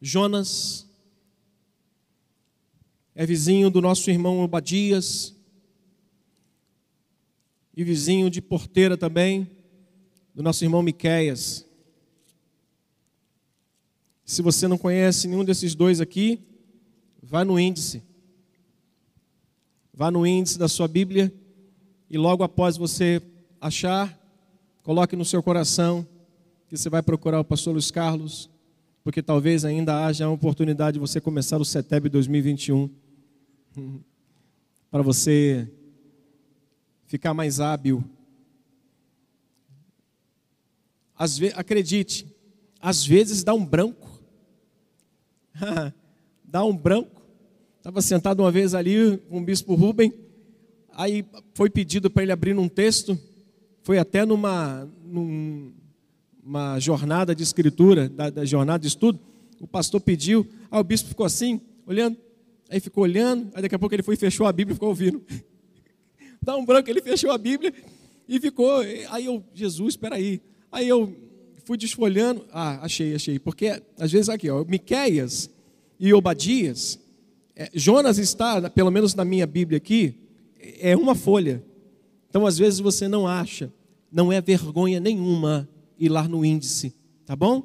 Jonas é vizinho do nosso irmão Obadias e vizinho de porteira também do nosso irmão Miqueias. Se você não conhece nenhum desses dois aqui, vá no índice. Vá no índice da sua Bíblia e logo após você achar, coloque no seu coração que você vai procurar o pastor Luiz Carlos, porque talvez ainda haja a oportunidade de você começar o CETEB 2021 para você ficar mais hábil. Às acredite, às vezes dá um branco. dá um branco. Estava sentado uma vez ali com o bispo Rubem, aí foi pedido para ele abrir um texto, foi até numa, numa jornada de escritura, da, da jornada de estudo, o pastor pediu, aí o bispo ficou assim, olhando, Aí ficou olhando, aí daqui a pouco ele foi e fechou a Bíblia e ficou ouvindo. Dá um branco, ele fechou a Bíblia e ficou. Aí eu, Jesus, espera aí. Aí eu fui desfolhando. Ah, achei, achei. Porque às vezes aqui, ó, Miqueias e Obadias, é, Jonas está, pelo menos na minha Bíblia aqui, é uma folha. Então às vezes você não acha, não é vergonha nenhuma ir lá no índice, tá bom?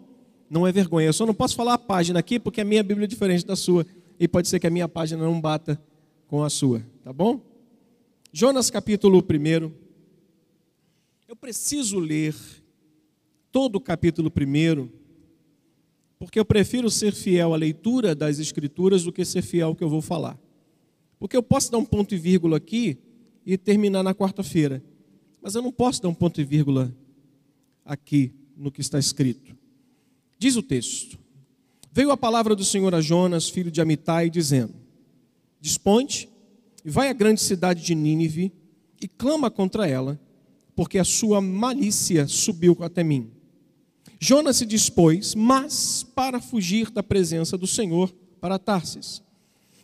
Não é vergonha. Eu só não posso falar a página aqui porque a minha Bíblia é diferente da sua e pode ser que a minha página não bata com a sua, tá bom? Jonas capítulo 1. Eu preciso ler todo o capítulo 1, porque eu prefiro ser fiel à leitura das Escrituras do que ser fiel ao que eu vou falar. Porque eu posso dar um ponto e vírgula aqui e terminar na quarta-feira, mas eu não posso dar um ponto e vírgula aqui no que está escrito. Diz o texto: Veio a palavra do Senhor a Jonas, filho de Amitai, dizendo: Disponte e vai à grande cidade de Nínive e clama contra ela, porque a sua malícia subiu até mim. Jonas se dispôs, mas para fugir da presença do Senhor para Tarsis.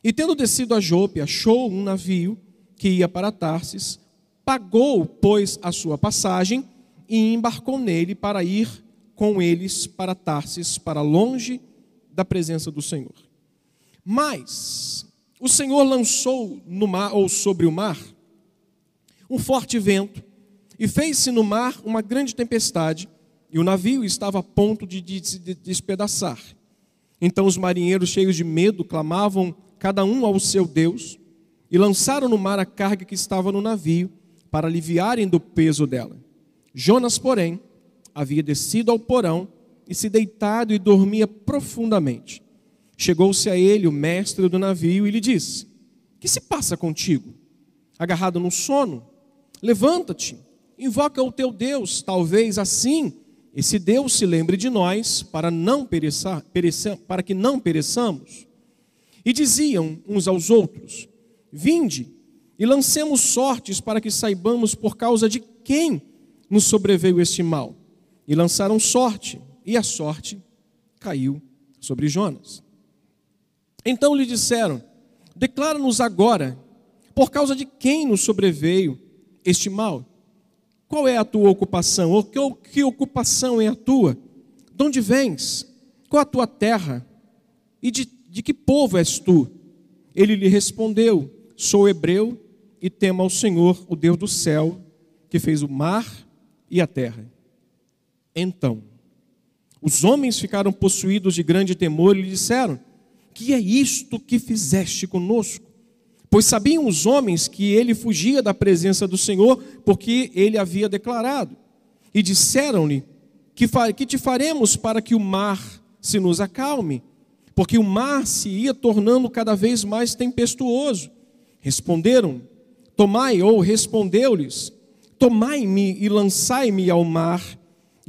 E tendo descido a Jope, achou um navio que ia para Tarsis, pagou, pois, a sua passagem e embarcou nele para ir com eles para Tarsis, para longe da presença do Senhor. Mas o Senhor lançou no mar ou sobre o mar um forte vento e fez-se no mar uma grande tempestade e o navio estava a ponto de se despedaçar. Então os marinheiros, cheios de medo, clamavam cada um ao seu Deus e lançaram no mar a carga que estava no navio para aliviarem do peso dela. Jonas, porém, havia descido ao porão e se deitado e dormia profundamente. Chegou-se a ele o mestre do navio e lhe disse: Que se passa contigo? Agarrado no sono? Levanta-te, invoca o teu Deus, talvez assim esse Deus se lembre de nós para não pereçar, pereça, para que não pereçamos. E diziam uns aos outros: Vinde e lancemos sortes para que saibamos por causa de quem nos sobreveio este mal. E lançaram sorte, e a sorte caiu sobre Jonas. Então lhe disseram: Declara-nos agora, por causa de quem nos sobreveio este mal? Qual é a tua ocupação? Ou que, que ocupação é a tua? De onde vens? Qual a tua terra? E de, de que povo és tu? Ele lhe respondeu: Sou hebreu e temo ao Senhor, o Deus do céu, que fez o mar e a terra. Então, os homens ficaram possuídos de grande temor e lhe disseram: Que é isto que fizeste conosco? Pois sabiam os homens que ele fugia da presença do Senhor, porque ele havia declarado. E disseram-lhe: que, que te faremos para que o mar se nos acalme? Porque o mar se ia tornando cada vez mais tempestuoso. Responderam: Tomai, ou respondeu-lhes: Tomai-me e lançai-me ao mar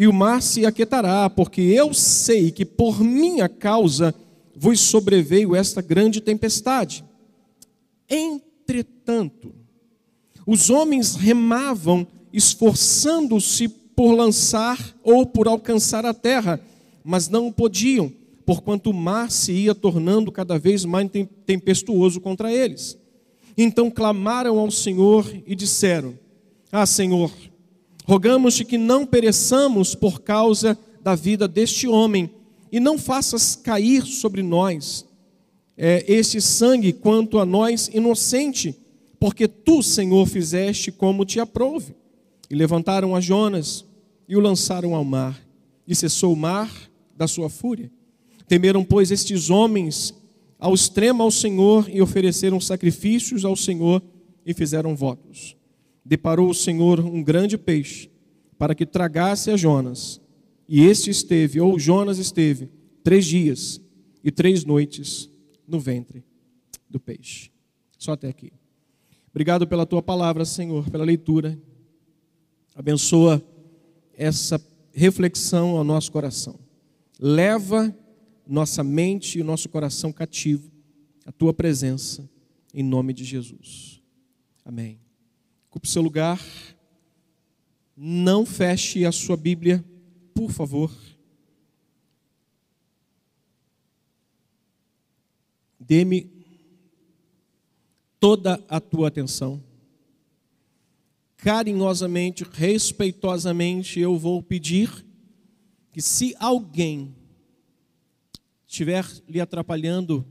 e o mar se aquietará, porque eu sei que por minha causa vos sobreveio esta grande tempestade. Entretanto, os homens remavam, esforçando-se por lançar ou por alcançar a terra, mas não podiam, porquanto o mar se ia tornando cada vez mais tempestuoso contra eles. Então clamaram ao Senhor e disseram: Ah, Senhor, Rogamos-te que não pereçamos por causa da vida deste homem, e não faças cair sobre nós é, este sangue quanto a nós inocente, porque tu, Senhor, fizeste como te aprouve. E levantaram a Jonas e o lançaram ao mar, e cessou o mar da sua fúria. Temeram, pois, estes homens ao extremo ao Senhor e ofereceram sacrifícios ao Senhor e fizeram votos. Deparou o Senhor um grande peixe para que tragasse a Jonas. E este esteve, ou Jonas esteve, três dias e três noites no ventre do peixe. Só até aqui. Obrigado pela tua palavra, Senhor, pela leitura. Abençoa essa reflexão ao nosso coração. Leva nossa mente e nosso coração cativo à tua presença, em nome de Jesus. Amém. Ocupe seu lugar. Não feche a sua Bíblia, por favor. Dê-me toda a tua atenção. Carinhosamente, respeitosamente, eu vou pedir que se alguém estiver lhe atrapalhando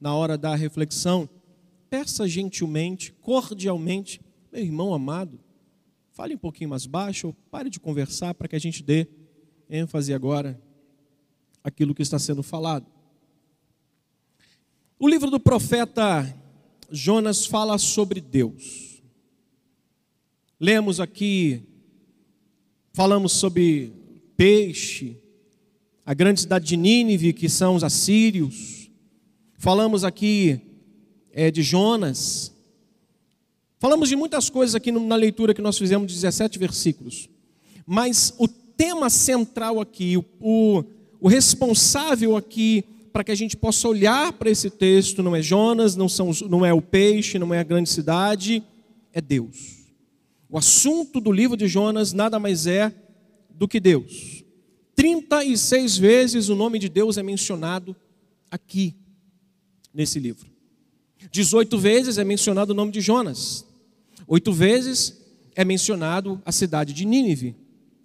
na hora da reflexão, peça gentilmente, cordialmente, meu irmão amado, fale um pouquinho mais baixo, ou pare de conversar para que a gente dê ênfase agora aquilo que está sendo falado. O livro do profeta Jonas fala sobre Deus. Lemos aqui, falamos sobre peixe, a grande cidade de Nínive, que são os assírios. Falamos aqui é, de Jonas. Falamos de muitas coisas aqui na leitura que nós fizemos, 17 versículos. Mas o tema central aqui, o, o, o responsável aqui para que a gente possa olhar para esse texto, não é Jonas, não, são, não é o peixe, não é a grande cidade, é Deus. O assunto do livro de Jonas nada mais é do que Deus. 36 vezes o nome de Deus é mencionado aqui, nesse livro. 18 vezes é mencionado o nome de Jonas. Oito vezes é mencionado a cidade de Nínive.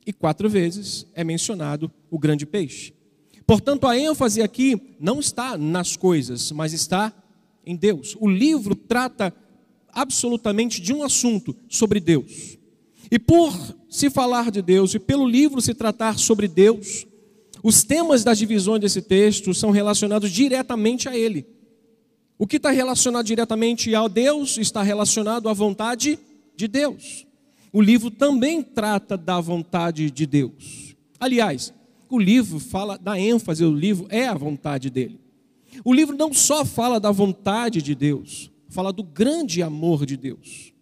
E quatro vezes é mencionado o grande peixe. Portanto, a ênfase aqui não está nas coisas, mas está em Deus. O livro trata absolutamente de um assunto sobre Deus. E por se falar de Deus e pelo livro se tratar sobre Deus, os temas das divisões desse texto são relacionados diretamente a Ele. O que está relacionado diretamente a Deus está relacionado à vontade de Deus. O livro também trata da vontade de Deus. Aliás, o livro fala da ênfase do livro é a vontade dele. O livro não só fala da vontade de Deus, fala do grande amor de Deus.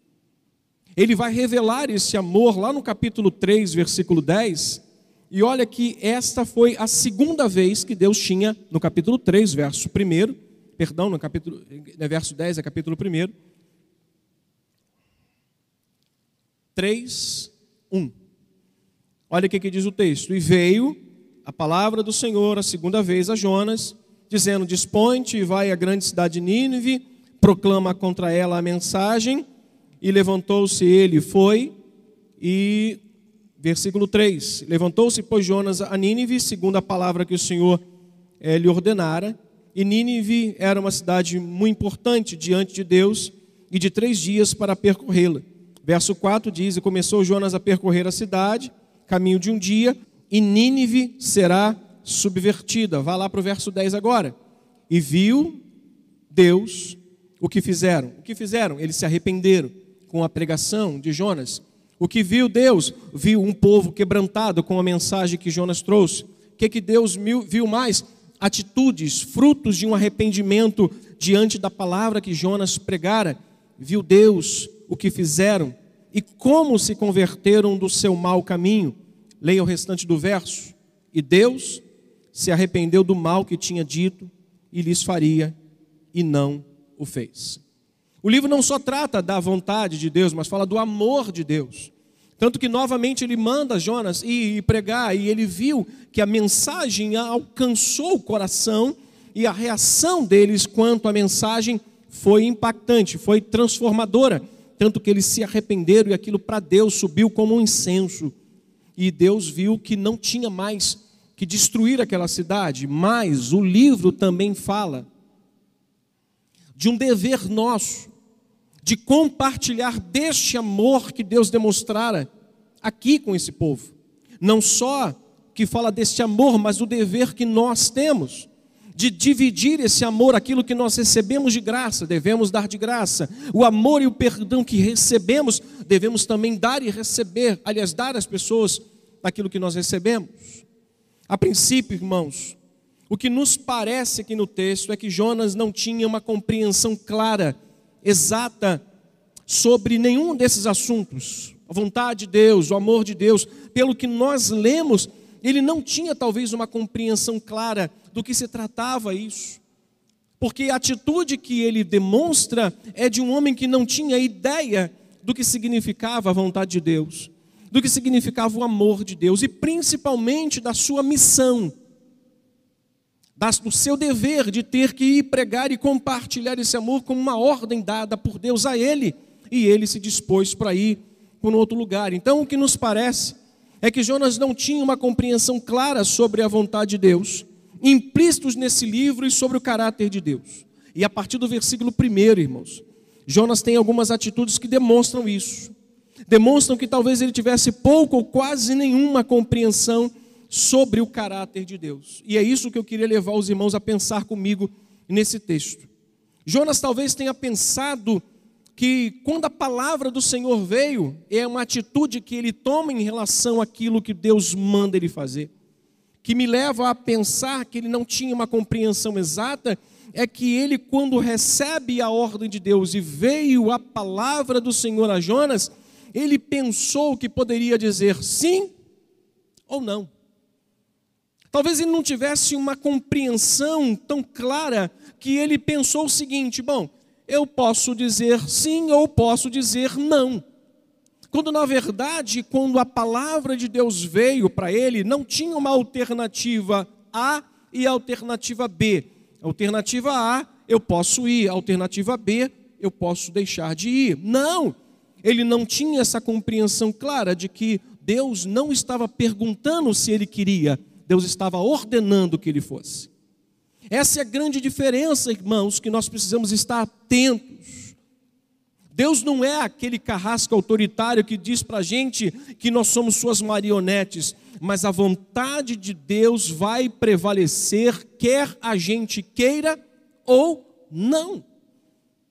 Ele vai revelar esse amor lá no capítulo 3, versículo 10. E olha que esta foi a segunda vez que Deus tinha, no capítulo 3, verso 1, perdão, no capítulo, no verso 10, é capítulo 1. 3, 1. Olha o que, diz o texto. E veio a palavra do Senhor a segunda vez a Jonas, dizendo: Dispõe-te e vai à grande cidade de Nínive, proclama contra ela a mensagem. E levantou-se ele e foi, e versículo 3: Levantou-se, pois, Jonas a Nínive, segundo a palavra que o Senhor eh, lhe ordenara. E Nínive era uma cidade muito importante diante de Deus, e de três dias para percorrê-la. Verso 4 diz: E começou Jonas a percorrer a cidade, caminho de um dia, e Nínive será subvertida. Vá lá para o verso 10 agora. E viu Deus o que fizeram. O que fizeram? Eles se arrependeram com a pregação de Jonas. O que viu Deus? Viu um povo quebrantado com a mensagem que Jonas trouxe. O que, que Deus viu mais? Atitudes, frutos de um arrependimento diante da palavra que Jonas pregara. Viu Deus o que fizeram e como se converteram do seu mau caminho. Leia o restante do verso. E Deus se arrependeu do mal que tinha dito e lhes faria, e não o fez. O livro não só trata da vontade de Deus, mas fala do amor de Deus. Tanto que novamente ele manda Jonas ir pregar, e ele viu que a mensagem alcançou o coração, e a reação deles quanto à mensagem foi impactante, foi transformadora. Tanto que eles se arrependeram e aquilo para Deus subiu como um incenso e Deus viu que não tinha mais que destruir aquela cidade, mas o livro também fala de um dever nosso de compartilhar deste amor que Deus demonstrara aqui com esse povo. Não só que fala deste amor, mas o dever que nós temos de dividir esse amor, aquilo que nós recebemos de graça, devemos dar de graça. O amor e o perdão que recebemos, devemos também dar e receber, aliás, dar às pessoas aquilo que nós recebemos. A princípio, irmãos, o que nos parece aqui no texto é que Jonas não tinha uma compreensão clara, exata, sobre nenhum desses assuntos. A vontade de Deus, o amor de Deus, pelo que nós lemos, ele não tinha talvez uma compreensão clara do que se tratava isso. Porque a atitude que ele demonstra é de um homem que não tinha ideia do que significava a vontade de Deus, do que significava o amor de Deus e principalmente da sua missão, do seu dever de ter que ir pregar e compartilhar esse amor como uma ordem dada por Deus a ele, e ele se dispôs para ir para um outro lugar. Então, o que nos parece é que Jonas não tinha uma compreensão clara sobre a vontade de Deus, implícitos nesse livro e sobre o caráter de Deus. E a partir do versículo 1, irmãos, Jonas tem algumas atitudes que demonstram isso. Demonstram que talvez ele tivesse pouco ou quase nenhuma compreensão sobre o caráter de Deus. E é isso que eu queria levar os irmãos a pensar comigo nesse texto. Jonas talvez tenha pensado que quando a palavra do Senhor veio, é uma atitude que ele toma em relação àquilo que Deus manda ele fazer. Que me leva a pensar que ele não tinha uma compreensão exata, é que ele, quando recebe a ordem de Deus e veio a palavra do Senhor a Jonas, ele pensou que poderia dizer sim ou não. Talvez ele não tivesse uma compreensão tão clara que ele pensou o seguinte: bom, eu posso dizer sim ou posso dizer não. Quando na verdade, quando a palavra de Deus veio para ele, não tinha uma alternativa A e alternativa B. Alternativa A, eu posso ir, alternativa B, eu posso deixar de ir. Não! Ele não tinha essa compreensão clara de que Deus não estava perguntando se ele queria, Deus estava ordenando que ele fosse. Essa é a grande diferença, irmãos, que nós precisamos estar atentos. Deus não é aquele carrasco autoritário que diz para a gente que nós somos suas marionetes, mas a vontade de Deus vai prevalecer, quer a gente queira ou não.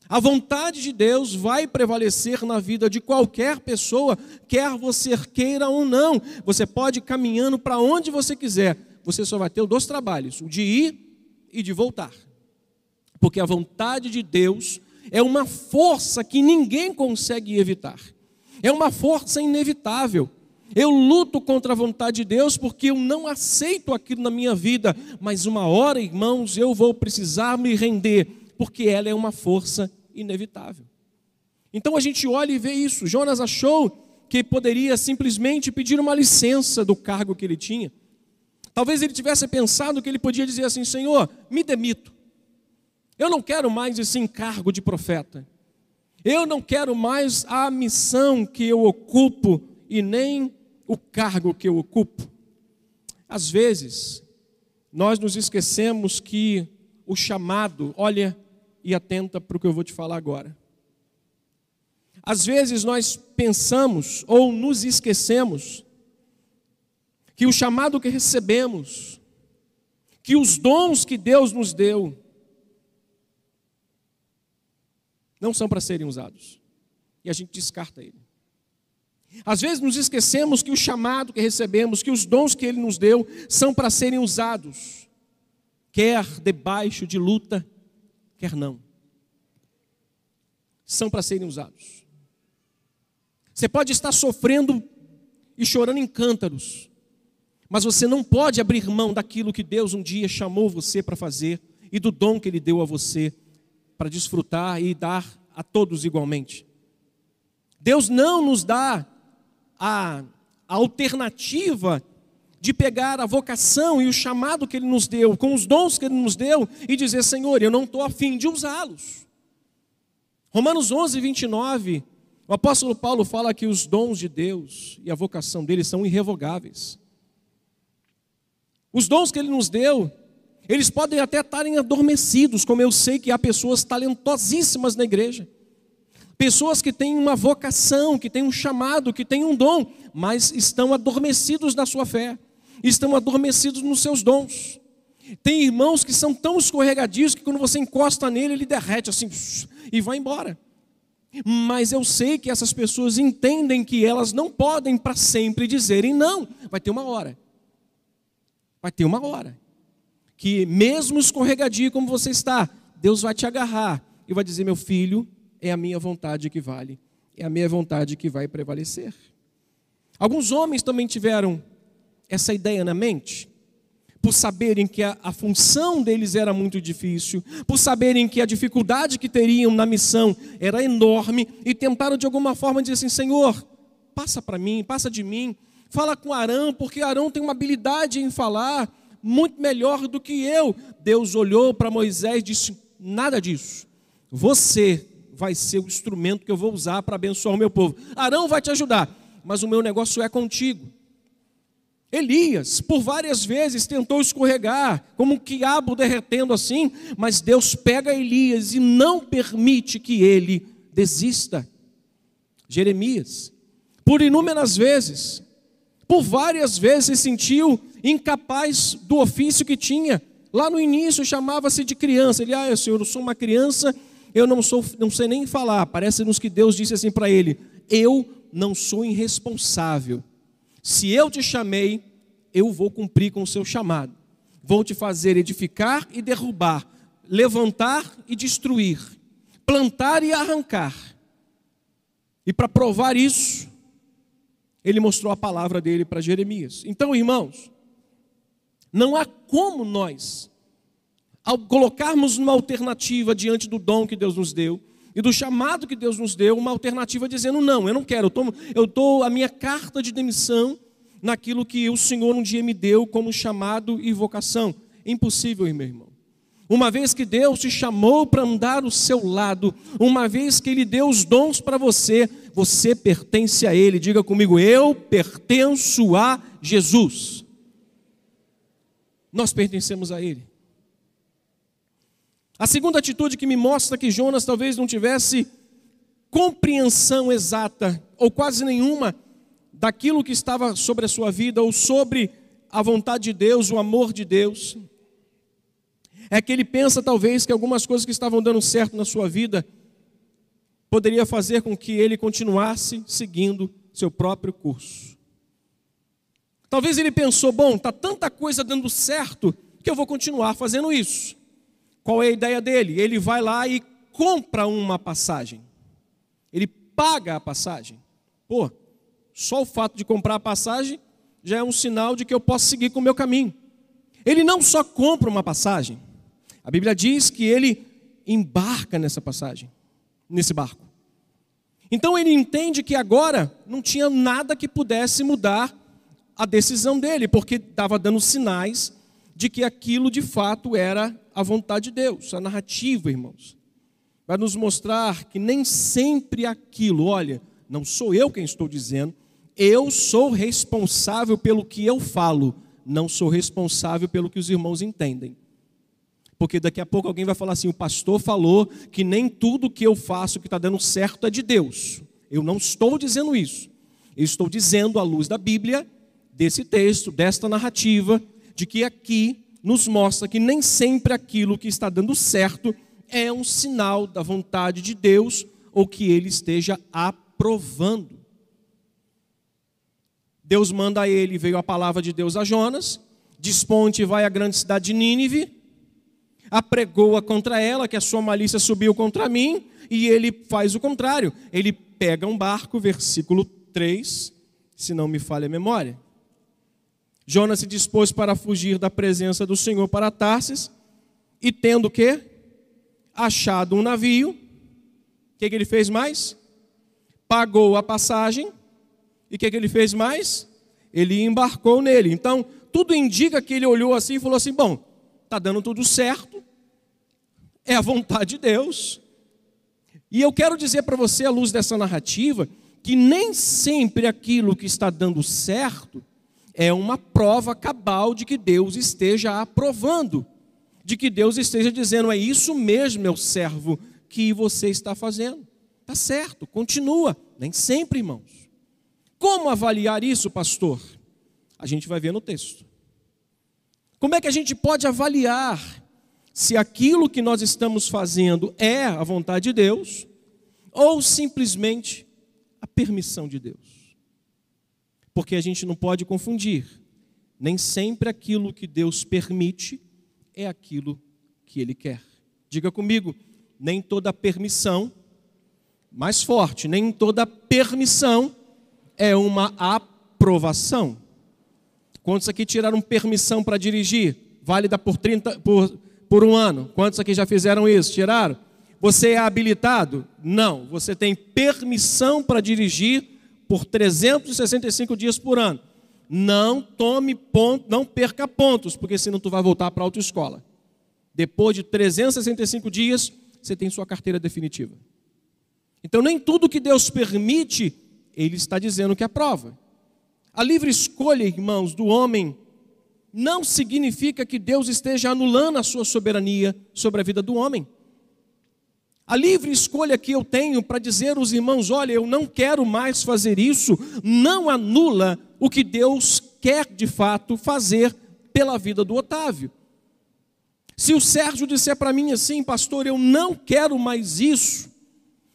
A vontade de Deus vai prevalecer na vida de qualquer pessoa, quer você queira ou não. Você pode ir caminhando para onde você quiser, você só vai ter dois trabalhos: o de ir e de voltar. Porque a vontade de Deus é uma força que ninguém consegue evitar. É uma força inevitável. Eu luto contra a vontade de Deus porque eu não aceito aquilo na minha vida, mas uma hora, irmãos, eu vou precisar me render, porque ela é uma força inevitável. Então a gente olha e vê isso. Jonas achou que poderia simplesmente pedir uma licença do cargo que ele tinha. Talvez ele tivesse pensado que ele podia dizer assim: Senhor, me demito. Eu não quero mais esse encargo de profeta. Eu não quero mais a missão que eu ocupo e nem o cargo que eu ocupo. Às vezes, nós nos esquecemos que o chamado, olha e atenta para o que eu vou te falar agora. Às vezes nós pensamos ou nos esquecemos que o chamado que recebemos, que os dons que Deus nos deu, não são para serem usados. E a gente descarta ele. Às vezes nos esquecemos que o chamado que recebemos, que os dons que ele nos deu, são para serem usados, quer debaixo de luta, quer não. São para serem usados. Você pode estar sofrendo e chorando em cântaros, mas você não pode abrir mão daquilo que Deus um dia chamou você para fazer e do dom que Ele deu a você para desfrutar e dar a todos igualmente. Deus não nos dá a, a alternativa de pegar a vocação e o chamado que Ele nos deu, com os dons que Ele nos deu, e dizer: Senhor, eu não estou afim de usá-los. Romanos 11, 29, o apóstolo Paulo fala que os dons de Deus e a vocação dele são irrevogáveis. Os dons que Ele nos deu, eles podem até estarem adormecidos, como eu sei que há pessoas talentosíssimas na igreja. Pessoas que têm uma vocação, que têm um chamado, que têm um dom, mas estão adormecidos na sua fé, estão adormecidos nos seus dons. Tem irmãos que são tão escorregadios que quando você encosta nele, ele derrete assim e vai embora. Mas eu sei que essas pessoas entendem que elas não podem para sempre dizerem não. Vai ter uma hora. Vai ter uma hora. Que mesmo escorregadio como você está, Deus vai te agarrar e vai dizer: meu filho, é a minha vontade que vale, é a minha vontade que vai prevalecer. Alguns homens também tiveram essa ideia na mente, por saberem que a, a, função deles era muito difícil, por saberem que a dificuldade que teriam na missão era enorme, e tentaram de alguma forma dizer assim: Senhor, passa para mim, passa de mim, fala com Arão, porque Arão tem uma habilidade em falar muito melhor do que eu. Deus olhou para Moisés e disse: Nada disso. Você vai ser o instrumento que eu vou usar para abençoar o meu povo. Arão vai te ajudar, mas o meu negócio é contigo. Elias, por várias vezes, tentou escorregar, como um quiabo derretendo assim, mas Deus pega Elias e não permite que ele desista. Jeremias, por inúmeras vezes, por várias vezes se sentiu incapaz do ofício que tinha. Lá no início chamava-se de criança. Ele, ah, Senhor, eu sou uma criança eu não sou, não sei nem falar. Parece-nos que Deus disse assim para ele: Eu não sou irresponsável. Se eu te chamei, eu vou cumprir com o seu chamado. Vou te fazer edificar e derrubar, levantar e destruir, plantar e arrancar. E para provar isso, ele mostrou a palavra dele para Jeremias. Então, irmãos, não há como nós ao colocarmos uma alternativa diante do dom que Deus nos deu e do chamado que Deus nos deu, uma alternativa dizendo: não, eu não quero, eu dou a minha carta de demissão naquilo que o Senhor um dia me deu como chamado e vocação. Impossível, meu irmão. Uma vez que Deus te chamou para andar ao seu lado, uma vez que Ele deu os dons para você, você pertence a Ele. Diga comigo, eu pertenço a Jesus. Nós pertencemos a Ele. A segunda atitude que me mostra que Jonas talvez não tivesse compreensão exata, ou quase nenhuma, daquilo que estava sobre a sua vida, ou sobre a vontade de Deus, o amor de Deus, é que ele pensa talvez que algumas coisas que estavam dando certo na sua vida poderia fazer com que ele continuasse seguindo seu próprio curso. Talvez ele pensou, bom, tá tanta coisa dando certo que eu vou continuar fazendo isso. Qual é a ideia dele? Ele vai lá e compra uma passagem. Ele paga a passagem. Pô, só o fato de comprar a passagem já é um sinal de que eu posso seguir com o meu caminho. Ele não só compra uma passagem, a Bíblia diz que ele embarca nessa passagem, nesse barco. Então ele entende que agora não tinha nada que pudesse mudar a decisão dele, porque estava dando sinais de que aquilo de fato era a vontade de Deus. A narrativa, irmãos, vai nos mostrar que nem sempre aquilo, olha, não sou eu quem estou dizendo, eu sou responsável pelo que eu falo, não sou responsável pelo que os irmãos entendem. Porque daqui a pouco alguém vai falar assim: o pastor falou que nem tudo que eu faço que está dando certo é de Deus. Eu não estou dizendo isso. Eu estou dizendo, à luz da Bíblia, desse texto, desta narrativa, de que aqui nos mostra que nem sempre aquilo que está dando certo é um sinal da vontade de Deus ou que ele esteja aprovando. Deus manda a ele, veio a palavra de Deus a Jonas, desponte e vai à grande cidade de Nínive, apregoa contra ela, que a sua malícia subiu contra mim, e ele faz o contrário. Ele pega um barco, versículo 3, se não me falha a memória. Jonas se dispôs para fugir da presença do Senhor para Tarsis, e tendo que achado um navio, o que, que, ele fez mais? Pagou a passagem, e o que, que ele fez mais? Ele embarcou nele. Então, tudo indica que ele olhou assim e falou assim: bom, está dando tudo certo, é a vontade de Deus. E eu quero dizer para você, à luz dessa narrativa, que nem sempre aquilo que está dando certo é uma prova cabal de que Deus esteja aprovando, de que Deus esteja dizendo: é isso mesmo, meu servo, que você está fazendo. Tá certo, continua. Nem sempre, irmãos. Como avaliar isso, pastor? A gente vai ver no texto. Como é que a gente pode avaliar se aquilo que nós estamos fazendo é a vontade de Deus ou simplesmente a permissão de Deus? Porque a gente não pode confundir. Nem sempre aquilo que Deus permite é aquilo que Ele quer. Diga comigo, nem toda permissão, mais forte, nem toda permissão é uma aprovação. Quantos aqui tiraram permissão para dirigir? Válida por, 30, por, por um ano. Quantos aqui já fizeram isso? Tiraram? Você é habilitado? Não. Você tem permissão para dirigir por 365 dias por ano. Não tome ponto, não perca pontos, porque senão tu vai voltar para a autoescola. Depois de 365 dias, você tem sua carteira definitiva. Então, nem tudo que Deus permite, Ele está dizendo que aprova. A livre escolha, irmãos, do homem não significa que Deus esteja anulando a sua soberania sobre a vida do homem. A livre escolha que eu tenho para dizer aos irmãos: olha, eu não quero mais fazer isso, não anula o que Deus quer de fato fazer pela vida do Otávio. Se o Sérgio disser para mim assim, pastor, eu não quero mais isso,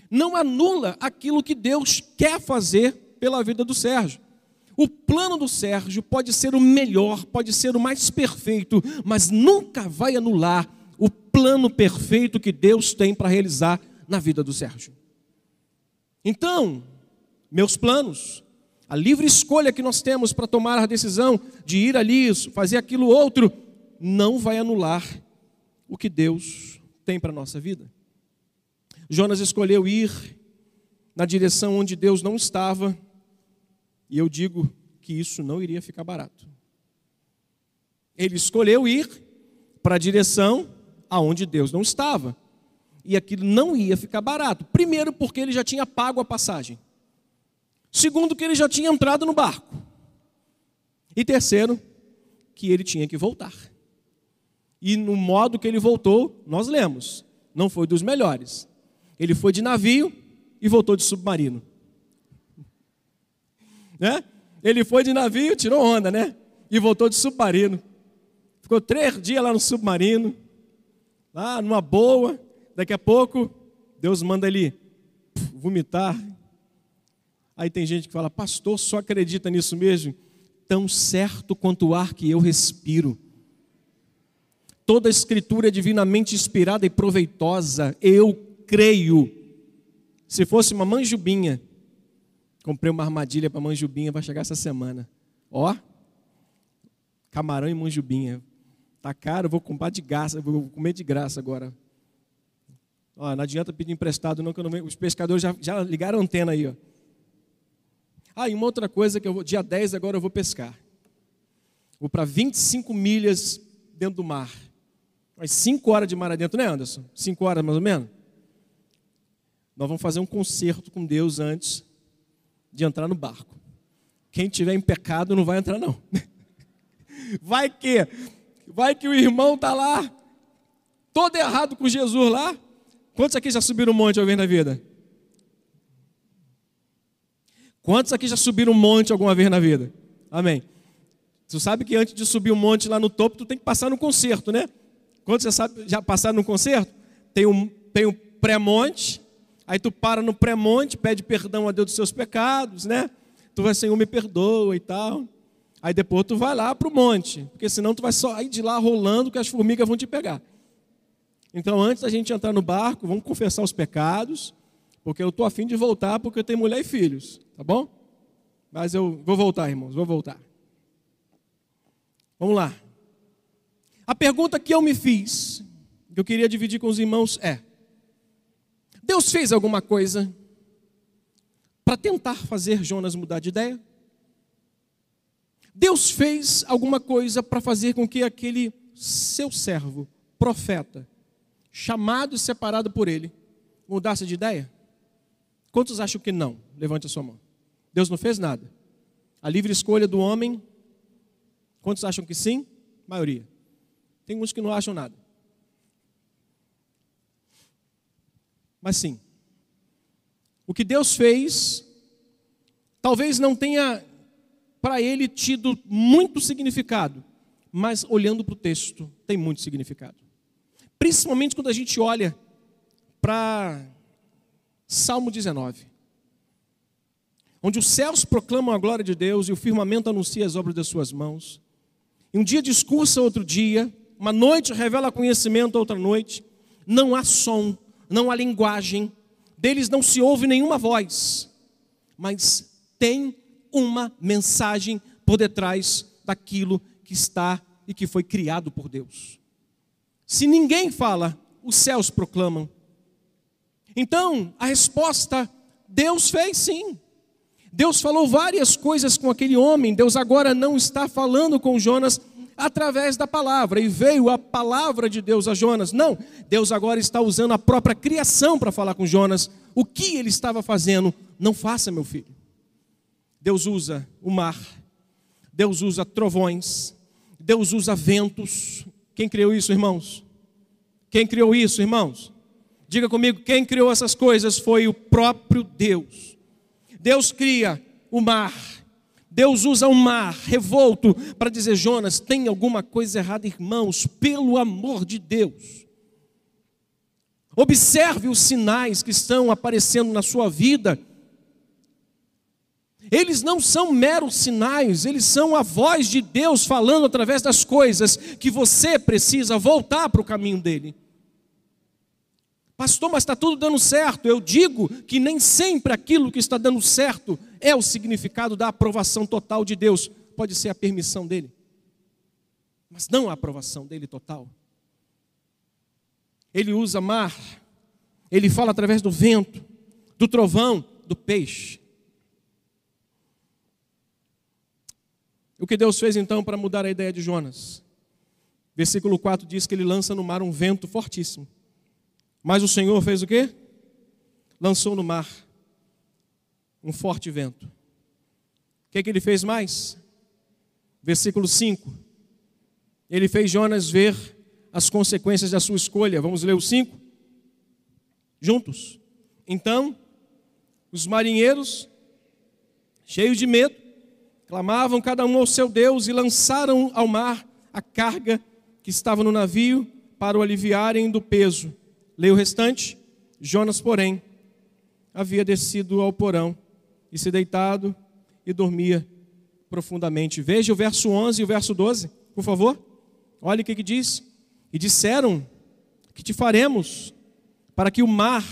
não anula aquilo que Deus quer fazer pela vida do Sérgio. O plano do Sérgio pode ser o melhor, pode ser o mais perfeito, mas nunca vai anular plano perfeito que Deus tem para realizar na vida do Sérgio. Então, meus planos, a livre escolha que nós temos para tomar a decisão de ir ali, fazer aquilo outro, não vai anular o que Deus tem para a nossa vida. Jonas escolheu ir na direção onde Deus não estava, e eu digo que isso não iria ficar barato. Ele escolheu ir para a direção aonde Deus não estava, e aquilo não ia ficar barato. Primeiro, porque ele já tinha pago a passagem. Segundo, que ele já tinha entrado no barco. E terceiro, que ele tinha que voltar. E no modo que ele voltou, nós lemos, não foi dos melhores. Ele foi de navio e voltou de submarino. Né? Ele foi de navio, tirou onda, né? E voltou de submarino. Ficou três dias lá no submarino, lá numa boa. Daqui a pouco, Deus manda ele vomitar. Aí tem gente que fala, pastor, só acredita nisso mesmo? Tão certo quanto o ar que eu respiro. Toda a escritura é divinamente inspirada e proveitosa. Eu creio. Se fosse uma manjubinha, comprei uma armadilha para manjubinha, vai chegar essa semana. Ó, camarão e manjubinha. Tá caro, vou comprar de graça, vou comer de graça agora. Ó, não adianta pedir emprestado, não, que eu não venho. Os pescadores já, já ligaram a antena aí, ó. Ah, e uma outra coisa que eu vou, dia 10 agora eu vou pescar. Vou para 25 milhas dentro do mar. Mas 5 horas de mar adentro, né, Anderson? 5 horas mais ou menos? Nós vamos fazer um concerto com Deus antes de entrar no barco. Quem tiver em pecado não vai entrar, não. Vai que, vai que o irmão está lá, todo errado com Jesus lá. Quantos aqui já subiram um monte vez na vida? Quantos aqui já subiram um monte alguma vez na vida? Amém. Tu sabe que antes de subir um monte lá no topo, tu tem que passar no concerto, né? Quantos já, sabe, já passaram no concerto? Tem um, tem um pré-monte, aí tu para no pré-monte, pede perdão a Deus dos seus pecados, né? Tu vai, Senhor, me perdoa e tal. Aí depois tu vai lá para o monte, porque senão tu vai só ir de lá rolando que as formigas vão te pegar. Então, antes da gente entrar no barco, vamos confessar os pecados, porque eu estou afim de voltar, porque eu tenho mulher e filhos, tá bom? Mas eu vou voltar, irmãos, vou voltar. Vamos lá. A pergunta que eu me fiz, que eu queria dividir com os irmãos é: Deus fez alguma coisa para tentar fazer Jonas mudar de ideia? Deus fez alguma coisa para fazer com que aquele seu servo, profeta, chamado e separado por ele, mudasse de ideia? Quantos acham que não? Levante a sua mão. Deus não fez nada. A livre escolha do homem Quantos acham que sim? maioria. Tem uns que não acham nada. Mas sim, o que Deus fez, talvez não tenha para ele tido muito significado, mas olhando para o texto, tem muito significado. Principalmente quando a gente olha para Salmo 19, onde os céus proclamam a glória de Deus e o firmamento anuncia as obras das suas mãos. E um dia discursa outro dia, uma noite revela conhecimento outra noite. Não há som, não há linguagem, deles não se ouve nenhuma voz, mas tem uma mensagem por detrás daquilo que está e que foi criado por Deus. Se ninguém fala, os céus proclamam. Então, a resposta, Deus fez sim. Deus falou várias coisas com aquele homem, Deus agora não está falando com Jonas através da palavra, e veio a palavra de Deus a Jonas. Não, Deus agora está usando a própria criação para falar com Jonas. O que ele estava fazendo? Não faça, meu filho. Deus usa o mar, Deus usa trovões, Deus usa ventos. Quem criou isso, irmãos? Quem criou isso, irmãos? Diga comigo, quem criou essas coisas foi o próprio Deus. Deus cria o mar. Deus usa o mar revolto para dizer: Jonas, tem alguma coisa errada, irmãos, pelo amor de Deus. Observe os sinais que estão aparecendo na sua vida. Eles não são meros sinais, eles são a voz de Deus falando através das coisas que você precisa voltar para o caminho dele. Pastor, mas está tudo dando certo. Eu digo que nem sempre aquilo que está dando certo é o significado da aprovação total de Deus. Pode ser a permissão dele, mas não a aprovação dele total. Ele usa mar, ele fala através do vento, do trovão, do peixe. O que Deus fez então para mudar a ideia de Jonas? Versículo 4 diz que ele lança no mar um vento fortíssimo. Mas o Senhor fez o quê? Lançou no mar um forte vento. O que, é que ele fez mais? Versículo 5. Ele fez Jonas ver as consequências da sua escolha. Vamos ler o 5? Juntos. Então, os marinheiros, cheios de medo, clamavam cada um ao seu Deus e lançaram ao mar a carga que estava no navio para o aliviarem do peso. Leia o restante. Jonas, porém, havia descido ao porão e se deitado e dormia profundamente. Veja o verso 11 e o verso 12, por favor. Olha o que, que diz. E disseram que te faremos para que o mar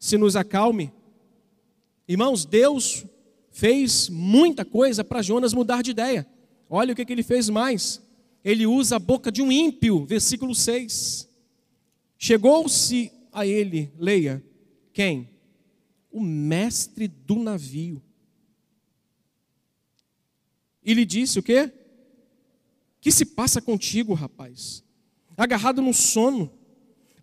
se nos acalme. Irmãos, Deus fez muita coisa para Jonas mudar de ideia. Olha o que, que ele fez mais. Ele usa a boca de um ímpio, versículo 6. Chegou-se a ele, leia, quem? O mestre do navio. E lhe disse o quê? Que se passa contigo, rapaz? Agarrado no sono.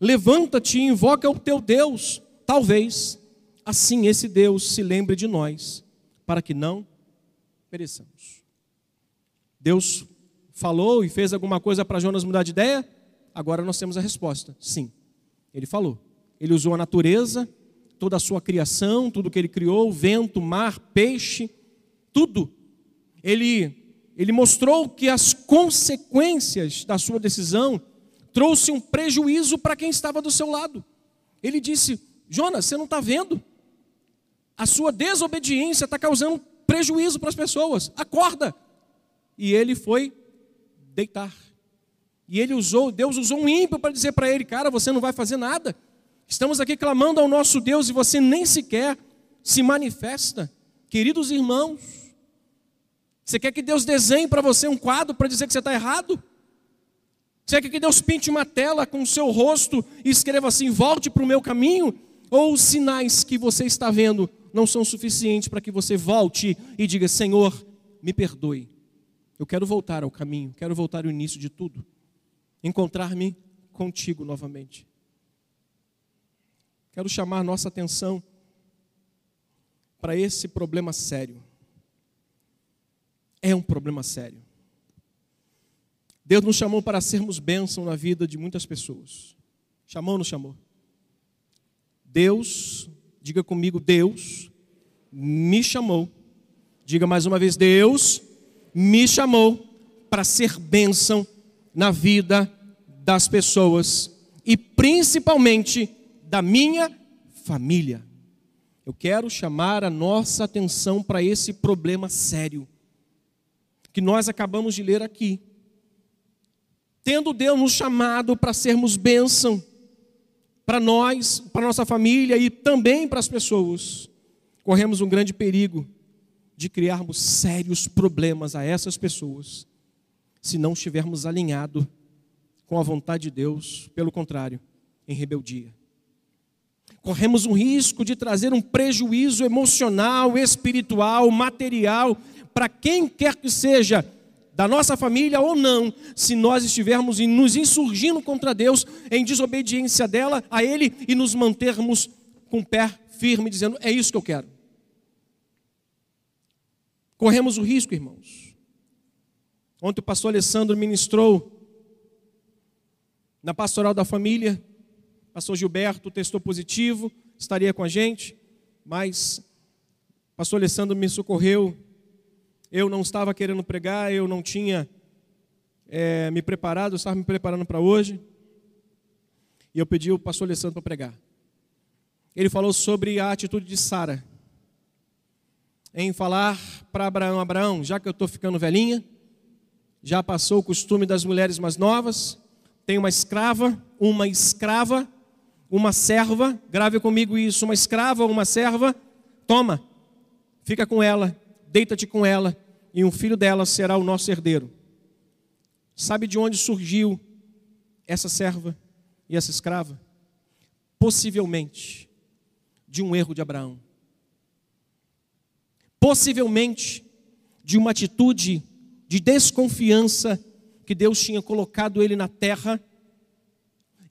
Levanta-te e invoca o teu Deus. Talvez assim esse Deus se lembre de nós, para que não pereçamos. Deus falou e fez alguma coisa para Jonas mudar de ideia? Agora nós temos a resposta: sim. Ele falou. Ele usou a natureza, toda a sua criação, tudo que ele criou, vento, mar, peixe, tudo. Ele ele mostrou que as consequências da sua decisão trouxe um prejuízo para quem estava do seu lado. Ele disse: Jonas, você não está vendo? A sua desobediência está causando prejuízo para as pessoas. Acorda! E ele foi deitar. E ele usou, Deus usou um ímpio para dizer para ele: Cara, você não vai fazer nada. Estamos aqui clamando ao nosso Deus e você nem sequer se manifesta. Queridos irmãos, você quer que Deus desenhe para você um quadro para dizer que você está errado? Você quer que Deus pinte uma tela com o seu rosto e escreva assim: volte para o meu caminho? Ou os sinais que você está vendo não são suficientes para que você volte e diga: Senhor, me perdoe. Eu quero voltar ao caminho, quero voltar ao início de tudo encontrar-me contigo novamente. Quero chamar nossa atenção para esse problema sério. É um problema sério. Deus nos chamou para sermos bênção na vida de muitas pessoas. Chamou ou não chamou? Deus, diga comigo, Deus me chamou. Diga mais uma vez, Deus me chamou para ser bênção na vida das pessoas e principalmente da minha família. Eu quero chamar a nossa atenção para esse problema sério que nós acabamos de ler aqui. Tendo Deus nos chamado para sermos bênção para nós, para nossa família e também para as pessoas, corremos um grande perigo de criarmos sérios problemas a essas pessoas, se não estivermos alinhados com a vontade de Deus, pelo contrário, em rebeldia. Corremos um risco de trazer um prejuízo emocional, espiritual, material, para quem quer que seja, da nossa família ou não, se nós estivermos nos insurgindo contra Deus, em desobediência dela, a Ele, e nos mantermos com o pé firme, dizendo: É isso que eu quero. Corremos o risco, irmãos. Ontem o pastor Alessandro ministrou na pastoral da família. Pastor Gilberto testou positivo, estaria com a gente, mas pastor Alessandro me socorreu. Eu não estava querendo pregar, eu não tinha é, me preparado, eu estava me preparando para hoje. E eu pedi o pastor Alessandro para pregar. Ele falou sobre a atitude de Sara em falar para Abraão: Abraão, já que eu estou ficando velhinha, já passou o costume das mulheres mais novas, tem uma escrava, uma escrava, uma serva, grave comigo isso, uma escrava, uma serva, toma, fica com ela, deita-te com ela, e um filho dela será o nosso herdeiro. Sabe de onde surgiu essa serva e essa escrava? Possivelmente de um erro de Abraão possivelmente de uma atitude de desconfiança que Deus tinha colocado ele na terra,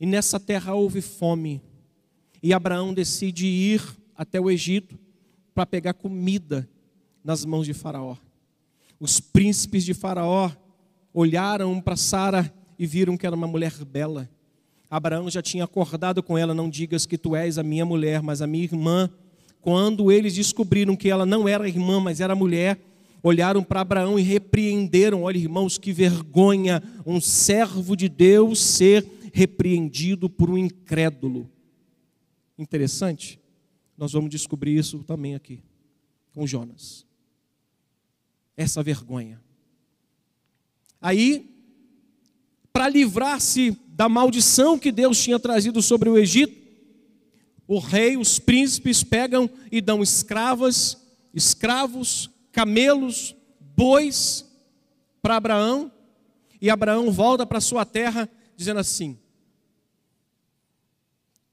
e nessa terra houve fome. E Abraão decide ir até o Egito para pegar comida nas mãos de Faraó. Os príncipes de Faraó olharam para Sara e viram que era uma mulher bela. Abraão já tinha acordado com ela: Não digas que tu és a minha mulher, mas a minha irmã. Quando eles descobriram que ela não era irmã, mas era mulher, olharam para Abraão e repreenderam. Olha, irmãos, que vergonha um servo de Deus ser repreendido por um incrédulo. Interessante? Nós vamos descobrir isso também aqui, com Jonas. Essa vergonha. Aí, para livrar-se da maldição que Deus tinha trazido sobre o Egito, o rei, os príncipes pegam e dão escravas, escravos, camelos, bois para Abraão, e Abraão volta para sua terra dizendo assim: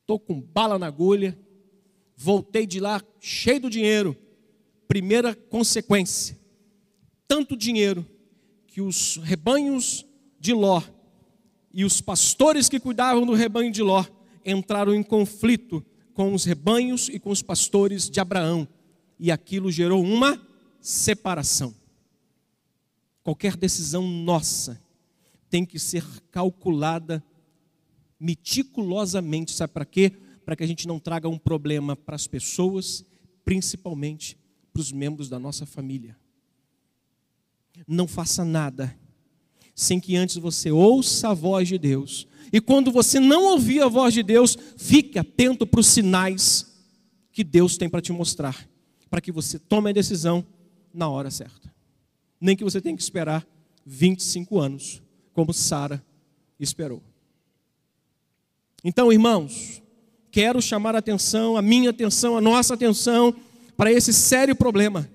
Estou com bala na agulha, voltei de lá cheio do dinheiro. Primeira consequência: tanto dinheiro que os rebanhos de Ló e os pastores que cuidavam do rebanho de Ló entraram em conflito com os rebanhos e com os pastores de Abraão, e aquilo gerou uma separação. Qualquer decisão nossa tem que ser calculada meticulosamente, sabe para quê? Para que a gente não traga um problema para as pessoas, principalmente para os membros da nossa família. Não faça nada sem que antes você ouça a voz de Deus e quando você não ouvir a voz de Deus, fique atento para os sinais que Deus tem para te mostrar, para que você tome a decisão na hora certa. Nem que você tenha que esperar 25 anos, como Sara esperou. Então, irmãos, quero chamar a atenção, a minha atenção, a nossa atenção para esse sério problema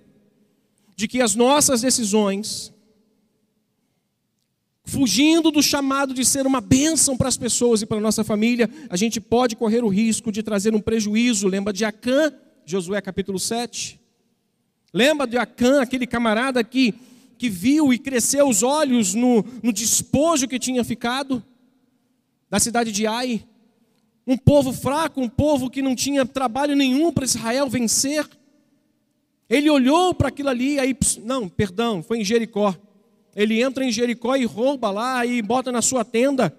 de que as nossas decisões fugindo do chamado de ser uma bênção para as pessoas e para a nossa família, a gente pode correr o risco de trazer um prejuízo. Lembra de Acã, Josué capítulo 7? Lembra de Acã, aquele camarada que, que viu e cresceu os olhos no, no despojo que tinha ficado da cidade de Ai? Um povo fraco, um povo que não tinha trabalho nenhum para Israel vencer. Ele olhou para aquilo ali, aí, não, perdão, foi em Jericó Ele entra em Jericó e rouba lá e bota na sua tenda.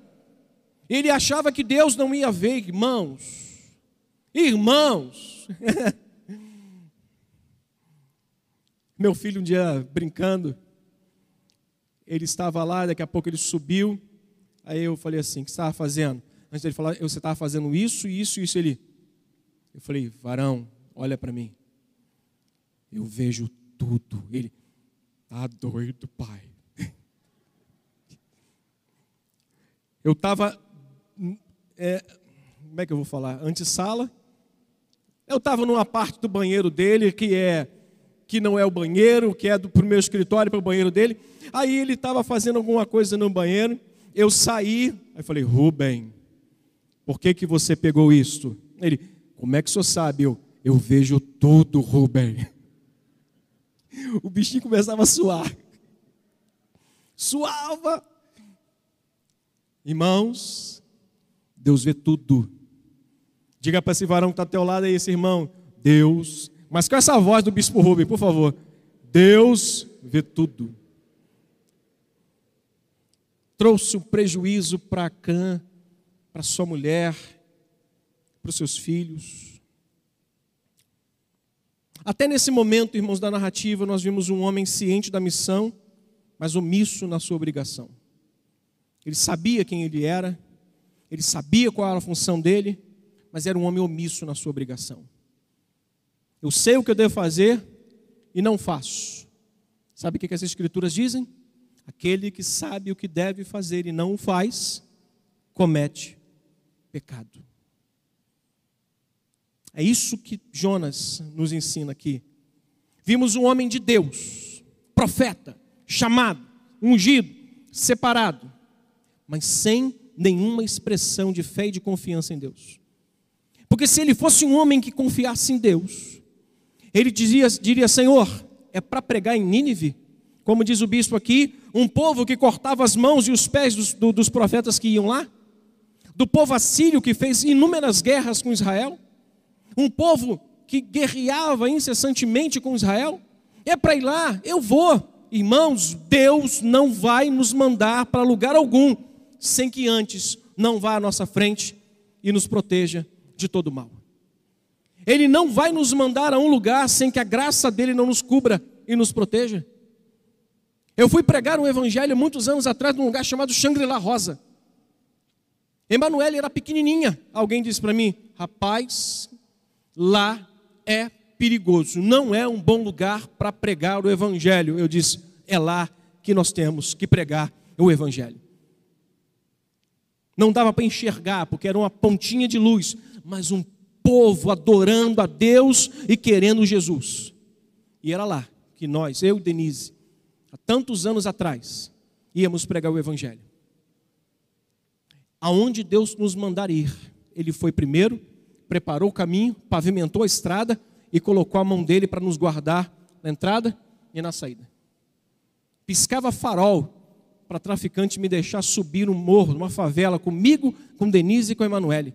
Ele achava que Deus não ia ver, irmãos. Irmãos. Meu filho um dia brincando, ele estava lá, daqui a pouco ele subiu. Aí eu falei assim: "O que você estava fazendo?" Antes dele falar, você estava fazendo isso, isso, isso. Ele, eu falei: "Varão, olha para mim. Eu vejo tudo." Ele, tá doido, pai. Eu estava, é, como é que eu vou falar? Antessala. Eu estava numa parte do banheiro dele que é que não é o banheiro, que é do pro meu escritório para o banheiro dele. Aí ele estava fazendo alguma coisa no banheiro. Eu saí, aí falei, Rubem, por que que você pegou isto? Ele, como é que o senhor sabe? Eu, eu vejo tudo, Rubem. O bichinho começava a suar. Suava. Irmãos, Deus vê tudo. Diga para esse varão que está ao teu lado aí, esse irmão. Deus, mas com essa voz do bispo Rubem, por favor. Deus vê tudo. Trouxe um prejuízo para Cã, para sua mulher, para os seus filhos. Até nesse momento, irmãos da narrativa, nós vimos um homem ciente da missão, mas omisso na sua obrigação. Ele sabia quem ele era, ele sabia qual era a função dele, mas era um homem omisso na sua obrigação. Eu sei o que eu devo fazer e não faço. Sabe o que, as escrituras dizem? Aquele que sabe o que deve fazer e não o faz, comete pecado. É isso que Jonas nos ensina aqui. Vimos um homem de Deus, profeta, chamado, ungido, separado, mas sem nenhuma expressão de fé e de confiança em Deus. Porque se ele fosse um homem que confiasse em Deus, ele dizia, diria: Senhor, é para pregar em Nínive? Como diz o bispo aqui, um povo que cortava as mãos e os pés dos, do, dos profetas que iam lá? Do povo assírio que fez inúmeras guerras com Israel? Um povo que guerreava incessantemente com Israel? É para ir lá, eu vou. Irmãos, Deus não vai nos mandar para lugar algum sem que antes não vá à nossa frente e nos proteja de todo mal. Ele não vai nos mandar a um lugar sem que a graça dele não nos cubra e nos proteja. Eu fui pregar um evangelho muitos anos atrás num lugar chamado Shangri-La Rosa. Emanuele era pequenininha. Alguém disse para mim: rapaz, lá é perigoso, não é um bom lugar para pregar o evangelho. Eu disse: é lá que nós temos que pregar o evangelho. Não dava para enxergar, porque era uma pontinha de luz, mas um povo adorando a Deus e querendo Jesus. E era lá que nós, eu e Denise, há tantos anos atrás, íamos pregar o Evangelho. Aonde Deus nos mandar ir, Ele foi primeiro, preparou o caminho, pavimentou a estrada e colocou a mão dele para nos guardar na entrada e na saída. Piscava farol para traficante me deixar subir um morro, numa favela, comigo, com Denise e com Emanuele.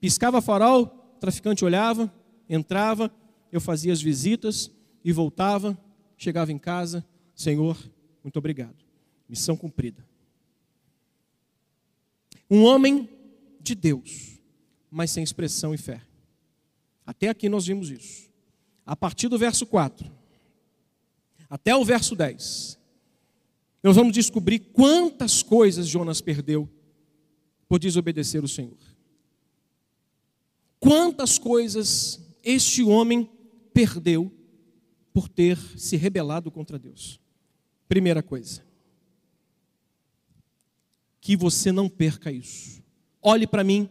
Piscava farol, traficante olhava, entrava, eu fazia as visitas e voltava, chegava em casa, Senhor, muito obrigado. Missão cumprida. Um homem de Deus, mas sem expressão e fé. Até aqui nós vimos isso. A partir do verso 4 até o verso 10, nós vamos descobrir quantas coisas Jonas perdeu por desobedecer o Senhor. Quantas coisas este homem perdeu por ter se rebelado contra Deus. Primeira coisa, que você não perca isso. Olhe para mim,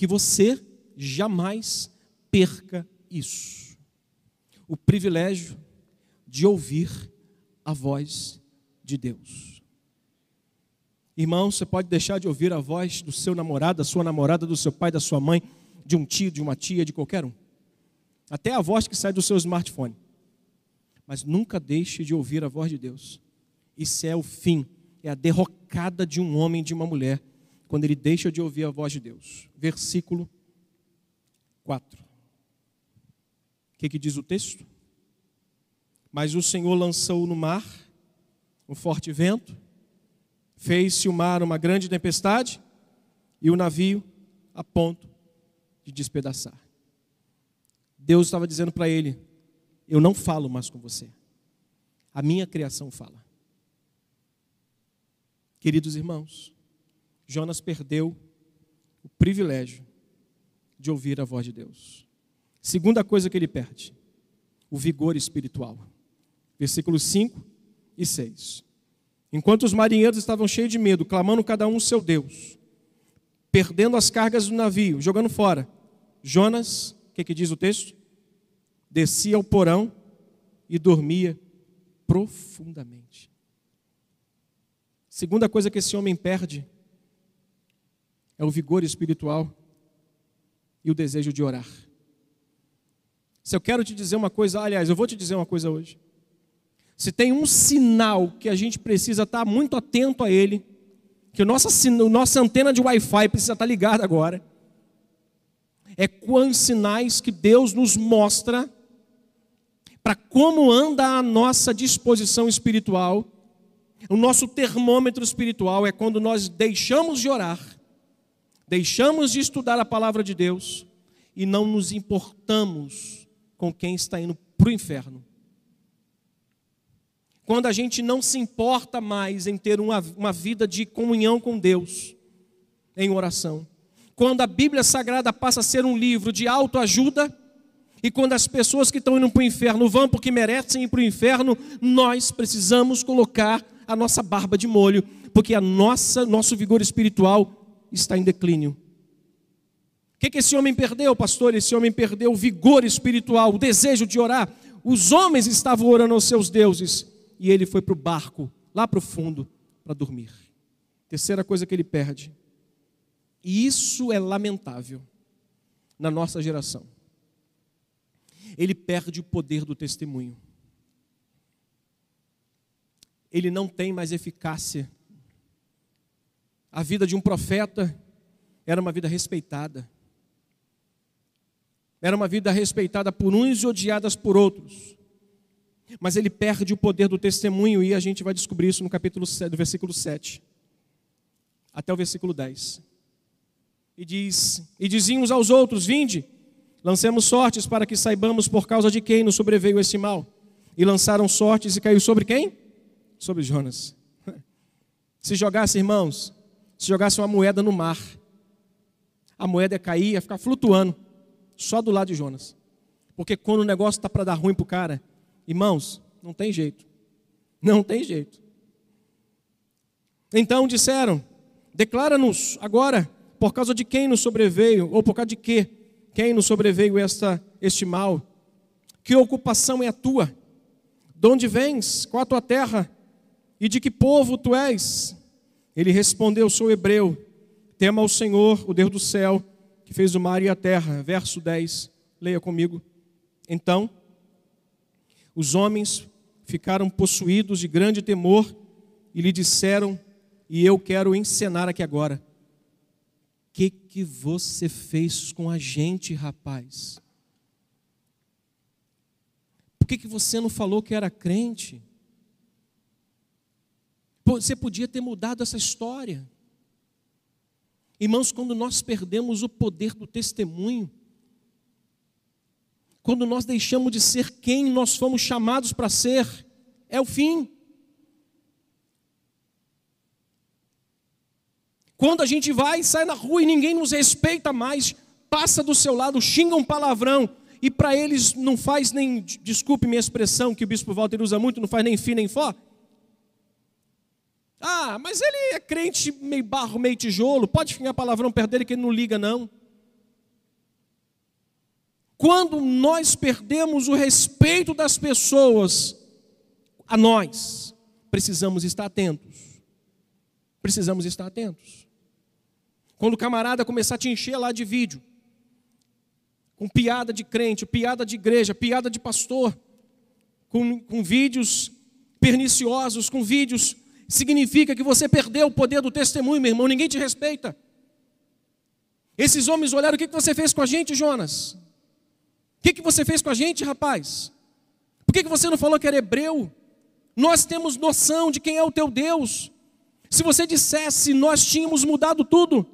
que você jamais perca isso. O privilégio de ouvir a voz de Deus. Irmão, você pode deixar de ouvir a voz do seu namorado, da sua namorada, do seu pai, da sua mãe, de um tio, de uma tia, de qualquer um. Até a voz que sai do seu smartphone. Mas nunca deixe de ouvir a voz de Deus. Isso é o fim, é a derrocada de um homem de uma mulher, quando ele deixa de ouvir a voz de Deus. Versículo 4. O que, que diz o texto? Mas o Senhor lançou no mar um forte vento, fez-se o mar uma grande tempestade e o navio a ponto de despedaçar. Deus estava dizendo para ele: Eu não falo mais com você, a minha criação fala. Queridos irmãos, Jonas perdeu o privilégio de ouvir a voz de Deus. Segunda coisa que ele perde, o vigor espiritual. Versículos 5 e 6. Enquanto os marinheiros estavam cheios de medo, clamando cada um seu Deus, perdendo as cargas do navio, jogando fora, Jonas, o que, que diz o texto? Descia ao porão e dormia profundamente. Segunda coisa que esse homem perde é o vigor espiritual e o desejo de orar. Se eu quero te dizer uma coisa, aliás, eu vou te dizer uma coisa hoje. Se tem um sinal que a gente precisa estar muito atento a ele, que a nossa, nossa antena de Wi-Fi precisa estar ligada agora, é quais sinais que Deus nos mostra para como anda a nossa disposição espiritual. O nosso termômetro espiritual é quando nós deixamos de orar, deixamos de estudar a palavra de Deus e não nos importamos com quem está indo para o inferno. Quando a gente não se importa mais em ter uma, uma vida de comunhão com Deus, em oração. Quando a Bíblia Sagrada passa a ser um livro de autoajuda, e quando as pessoas que estão indo para o inferno vão porque merecem ir para o inferno, nós precisamos colocar a nossa barba de molho, porque a nossa nosso vigor espiritual está em declínio que, que esse homem perdeu, pastor? Esse homem perdeu o vigor espiritual, o desejo de orar. Os homens estavam orando aos seus deuses e ele foi para o barco, lá para o fundo, para dormir. Terceira coisa que ele perde. E isso é lamentável na nossa geração. Ele perde o poder do testemunho. Ele não tem mais eficácia. A vida de um profeta era uma vida respeitada. Era uma vida respeitada por uns e odiadas por outros. Mas ele perde o poder do testemunho e a gente vai descobrir isso no capítulo 7, do versículo 7 até o versículo 10. E diz: E diziam uns aos outros: Vinde, lancemos sortes para que saibamos por causa de quem nos sobreveio esse mal. E lançaram sortes e caiu sobre quem? Sobre Jonas. Se jogasse, irmãos, se jogasse uma moeda no mar, a moeda ia cair, ia ficar flutuando só do lado de Jonas. Porque quando o negócio está para dar ruim para o cara, irmãos, não tem jeito. Não tem jeito. Então disseram: declara-nos agora, por causa de quem nos sobreveio, ou por causa de que, quem nos sobreveio esta, este mal? Que ocupação é a tua? De onde vens? Qual a tua terra? E de que povo tu és? Ele respondeu: Sou hebreu. Tema ao Senhor, o Deus do céu, que fez o mar e a terra. Verso 10, leia comigo. Então, os homens ficaram possuídos de grande temor e lhe disseram, e eu quero encenar aqui agora: O que, que você fez com a gente, rapaz? Por que, que você não falou que era crente? Você podia ter mudado essa história. Irmãos, quando nós perdemos o poder do testemunho, quando nós deixamos de ser quem nós fomos chamados para ser, é o fim. Quando a gente vai, sai na rua e ninguém nos respeita mais, passa do seu lado, xinga um palavrão, e para eles não faz nem, desculpe minha expressão, que o bispo Walter usa muito, não faz nem fim nem fó, ah, mas ele é crente meio barro, meio tijolo, pode fingar palavrão perto dele que ele não liga, não. Quando nós perdemos o respeito das pessoas a nós, precisamos estar atentos. Precisamos estar atentos. Quando o camarada começar a te encher lá de vídeo, com piada de crente, piada de igreja, piada de pastor, com, com vídeos perniciosos, com vídeos significa que você perdeu o poder do testemunho, meu irmão, ninguém te respeita. Esses homens olharam: o que você fez com a gente, Jonas? O que você fez com a gente, rapaz? Por que você não falou que era hebreu? Nós temos noção de quem é o teu Deus. Se você dissesse, nós tínhamos mudado tudo.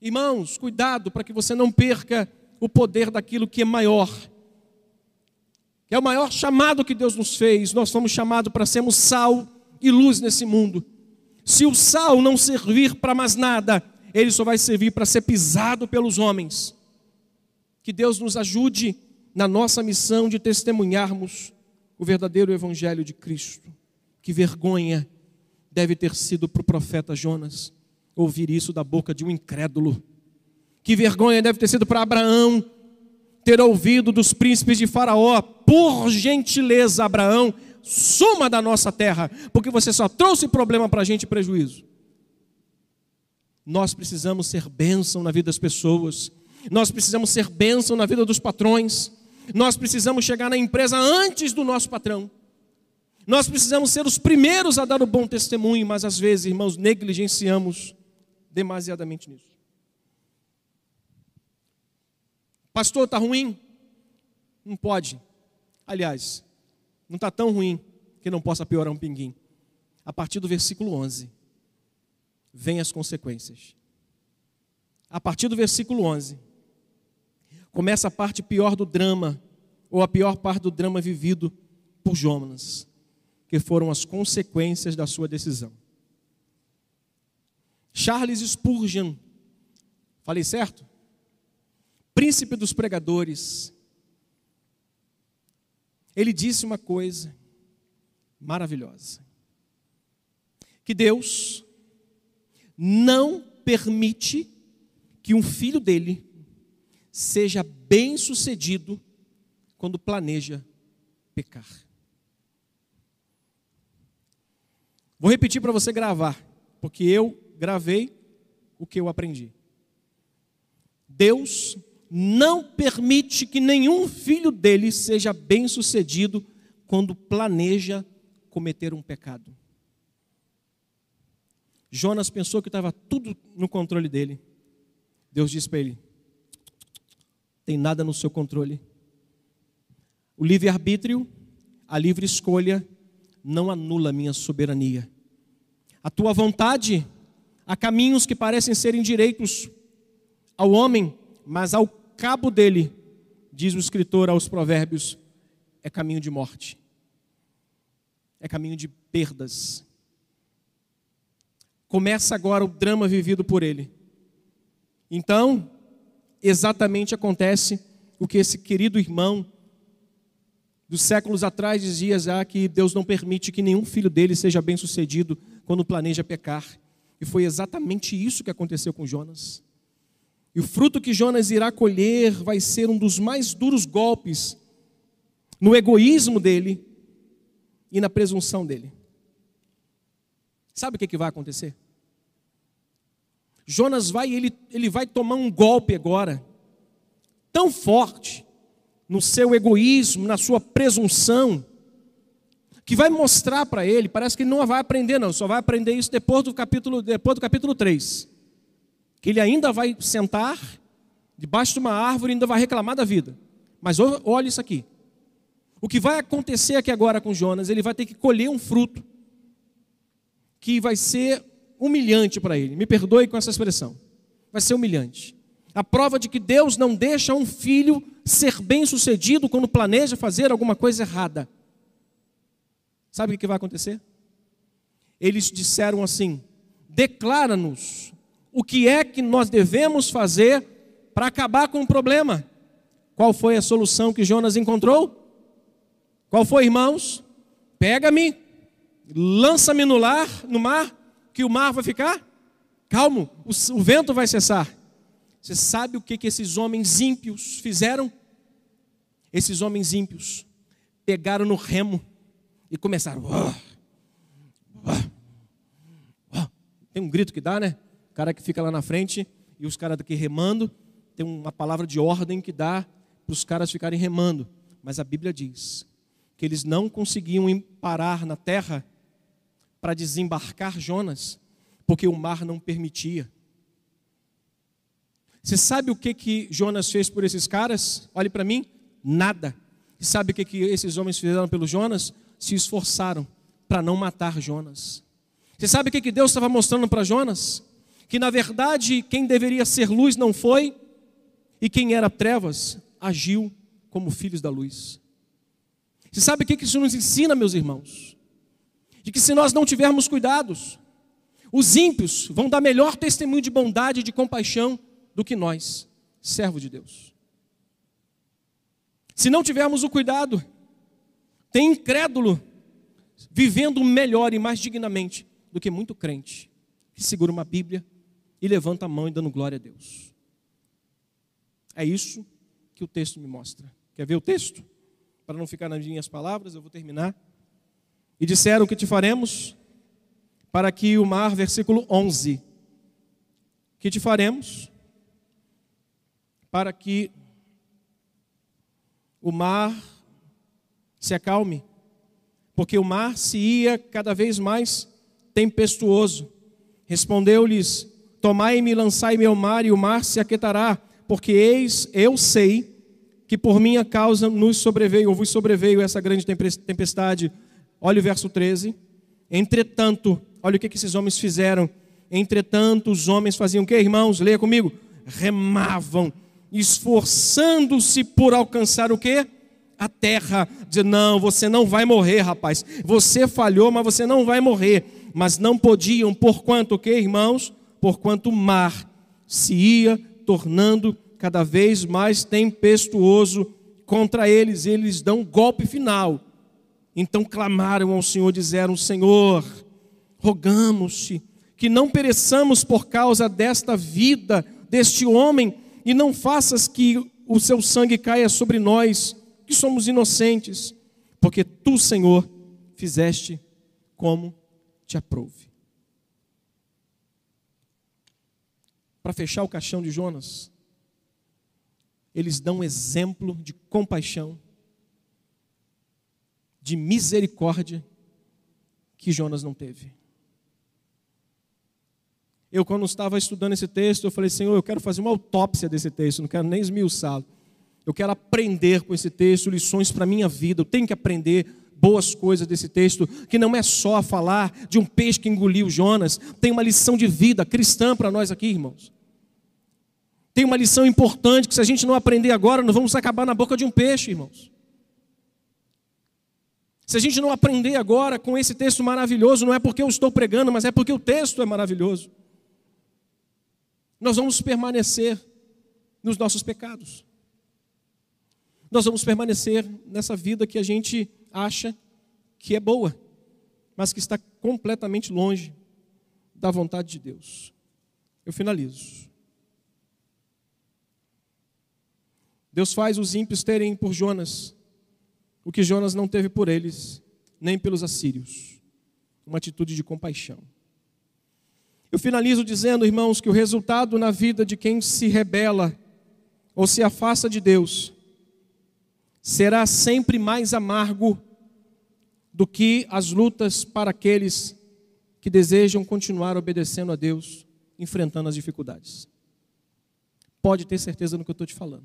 Irmãos, cuidado para que você não perca o poder daquilo que é maior. Que é o maior chamado que Deus nos fez. Nós somos chamados para sermos sal e luz nesse mundo. Se o sal não servir para mais nada, ele só vai servir para ser pisado pelos homens. Que Deus nos ajude na nossa missão de testemunharmos o verdadeiro evangelho de Cristo. Que vergonha deve ter sido para o profeta Jonas ouvir isso da boca de um incrédulo. Que vergonha deve ter sido para Abraão ter ouvido dos príncipes de Faraó: por gentileza, Abraão, suma da nossa terra, porque você só trouxe problema para a gente e prejuízo. Nós precisamos ser bênção na vida das pessoas, nós precisamos ser bênção na vida dos patrões, nós precisamos chegar na empresa antes do nosso patrão. Nós precisamos ser os primeiros a dar o bom testemunho, mas às vezes, irmãos, negligenciamos demasiadamente nisso. Pastor, está ruim? Não pode. Aliás, não está tão ruim que não possa piorar um pinguim. A partir do versículo 11, vem as consequências. A partir do versículo 11, começa a parte pior do drama, ou a pior parte do drama vivido por Jonas, que foram as consequências da sua decisão. Charles Spurgeon, falei certo? Príncipe dos pregadores, ele disse uma coisa maravilhosa: que Deus não permite que um filho dele seja bem-sucedido quando planeja pecar. Vou repetir para você gravar, porque eu gravei o que eu aprendi. Deus não permite que nenhum filho dele seja bem-sucedido quando planeja cometer um pecado. Jonas pensou que estava tudo no controle dele. Deus disse para ele: tem nada no seu controle. O livre-arbítrio, a livre escolha, não anula a minha soberania. A tua vontade, há caminhos que parecem serem direitos ao homem, mas ao cabo dele, diz o escritor aos Provérbios, é caminho de morte, é caminho de perdas. Começa agora o drama vivido por ele. Então, exatamente acontece o que esse querido irmão dos séculos atrás dizia já que Deus não permite que nenhum filho dele seja bem-sucedido quando planeja pecar. E foi exatamente isso que aconteceu com Jonas. E o fruto que Jonas irá colher vai ser um dos mais duros golpes no egoísmo dele e na presunção dele. Sabe o que, que vai acontecer? Jonas vai, ele, ele vai tomar um golpe agora, tão forte, no seu egoísmo, na sua presunção, que vai mostrar para ele, parece que ele não vai aprender, não, só vai aprender isso depois do capítulo, depois do capítulo 3 que ele ainda vai sentar debaixo de uma árvore e ainda vai reclamar da vida. Mas olha isso aqui. O que vai acontecer aqui agora com Jonas, ele vai ter que colher um fruto que vai ser humilhante para ele. Me perdoe com essa expressão. Vai ser humilhante. A prova de que Deus não deixa um filho ser bem-sucedido quando planeja fazer alguma coisa errada. Sabe o que vai acontecer? Eles disseram assim: declara-nos o que é que nós devemos fazer para acabar com o problema. Qual foi a solução que Jonas encontrou? Qual foi, irmãos? Pega-me, lança-me no, lar, no mar, que o mar vai ficar calmo, o, o vento vai cessar. Você sabe o que, que esses homens ímpios fizeram? Esses homens ímpios pegaram no remo e começaram. Tem um grito que dá, né? O cara que fica lá na frente e os caras daqui remando, tem uma palavra de ordem que dá para os caras ficarem remando. Mas a Bíblia diz que eles não conseguiam parar na terra para desembarcar Jonas, porque o mar não permitia. Você sabe o que, que Jonas fez por esses caras? Olhe para mim, nada. Sabe o que, que esses homens fizeram pelo Jonas? se esforçaram para não matar Jonas. Você sabe o que Deus estava mostrando para Jonas? Que na verdade quem deveria ser luz não foi, e quem era trevas agiu como filhos da luz. Você sabe o que isso nos ensina, meus irmãos? De que se nós não tivermos cuidados, os ímpios vão dar melhor testemunho de bondade e de compaixão do que nós, servos de Deus. Se não tivermos o cuidado, tem incrédulo vivendo melhor e mais dignamente do que muito crente que segura uma Bíblia e levanta a mão e dando glória a Deus. É isso que o texto me mostra. Quer ver o texto? Para não ficar nas minhas palavras, eu vou terminar. E disseram que te faremos para que o mar, versículo 11, que te faremos para que o mar se acalme, porque o mar se ia cada vez mais tempestuoso. Respondeu-lhes: Tomai-me lançai-me ao mar, e o mar se aquietará, porque eis, eu sei que por minha causa nos sobreveio, ou vos sobreveio essa grande tempestade. Olha o verso 13. Entretanto, olha o que, esses homens fizeram. Entretanto, os homens faziam o que, irmãos? Leia comigo. Remavam, esforçando-se por alcançar o que? A terra. Dizer, não, você não vai morrer, rapaz. Você falhou, mas você não vai morrer. Mas não podiam, por quanto o que, irmãos? Por quanto o mar se ia tornando cada vez mais tempestuoso contra eles. Eles dão um golpe final. Então clamaram ao Senhor, disseram: Senhor, rogamos-te que não pereçamos por causa desta vida, deste homem, e não faças que o seu sangue caia sobre nós, que somos inocentes, porque tu, Senhor, fizeste como te aprouve. Para fechar o caixão de Jonas, eles dão um exemplo de compaixão de misericórdia que Jonas não teve. Eu, quando estava estudando esse texto, eu falei, Senhor, eu quero fazer uma autópsia desse texto, não quero nem esmiuçá-lo. Eu quero aprender com esse texto lições para a minha vida. Eu tenho que aprender boas coisas desse texto, que não é só falar de um peixe que engoliu Jonas, tem uma lição de vida cristã para nós aqui, irmãos. Tem uma lição importante que se a gente não aprender agora, nós vamos acabar na boca de um peixe, irmãos. Se a gente não aprender agora com esse texto maravilhoso, não é porque eu estou pregando, mas é porque o texto é maravilhoso. Nós vamos permanecer nos nossos pecados. Nós vamos permanecer nessa vida que a gente acha que é boa, mas que está completamente longe da vontade de Deus. Eu finalizo. Deus faz os ímpios terem por Jonas o que Jonas não teve por eles, nem pelos assírios. Uma atitude de compaixão. Eu finalizo dizendo, irmãos, que o resultado na vida de quem se rebela ou se afasta de Deus será sempre mais amargo do que as lutas para aqueles que desejam continuar obedecendo a Deus, enfrentando as dificuldades. Pode ter certeza no que eu estou te falando.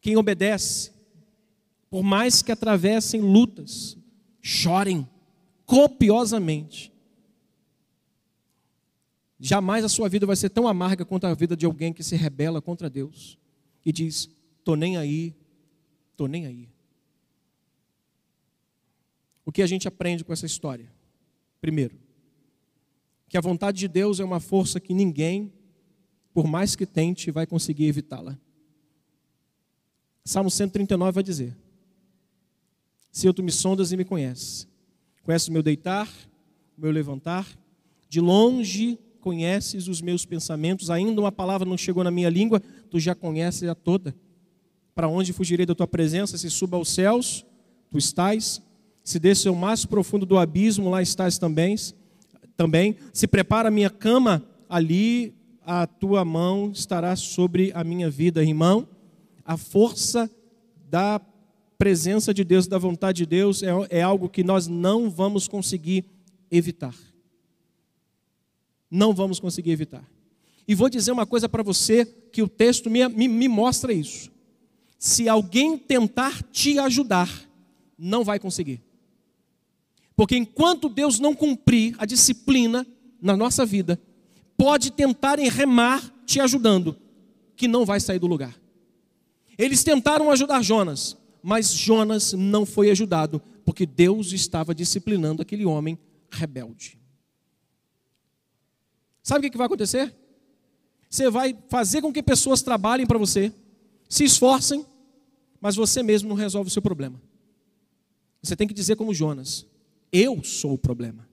Quem obedece por mais que atravessem lutas, chorem copiosamente, jamais a sua vida vai ser tão amarga quanto a vida de alguém que se rebela contra Deus e diz: "Tô nem aí, tô nem aí". O que a gente aprende com essa história? Primeiro, que a vontade de Deus é uma força que ninguém, por mais que tente, vai conseguir evitá-la. Salmo 139 vai dizer: Senhor, tu me sondas e me conheces. Conheces o meu deitar, o meu levantar. De longe conheces os meus pensamentos. Ainda uma palavra não chegou na minha língua, tu já conheces a toda. Para onde fugirei da tua presença? Se suba aos céus, tu estás. Se desce ao mais profundo do abismo, lá estás também. Também. Se prepara a minha cama, ali a tua mão estará sobre a minha vida, irmão. A força da presença de Deus, da vontade de Deus, é, é algo que nós não vamos conseguir evitar. Não vamos conseguir evitar. E vou dizer uma coisa para você que o texto me, me, me mostra isso. Se alguém tentar te ajudar, não vai conseguir. Porque enquanto Deus não cumprir a disciplina na nossa vida, pode tentar remar te ajudando, que não vai sair do lugar. Eles tentaram ajudar Jonas, mas Jonas não foi ajudado, porque Deus estava disciplinando aquele homem rebelde. Sabe o que vai acontecer? Você vai fazer com que pessoas trabalhem para você, se esforcem, mas você mesmo não resolve o seu problema. Você tem que dizer como Jonas: Eu sou o problema.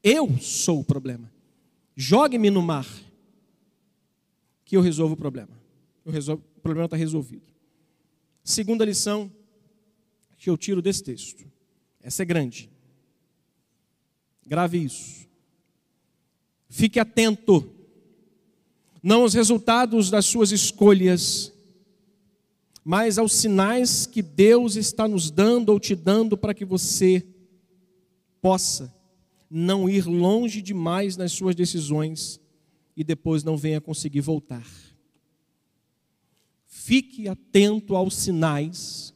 Eu sou o problema. Jogue-me no mar, que eu resolvo o problema. Resolvo, o problema está resolvido. Segunda lição que eu tiro desse texto. Essa é grande. Grave isso. Fique atento, não aos resultados das suas escolhas, mas aos sinais que Deus está nos dando ou te dando para que você possa não ir longe demais nas suas decisões e depois não venha conseguir voltar. Fique atento aos sinais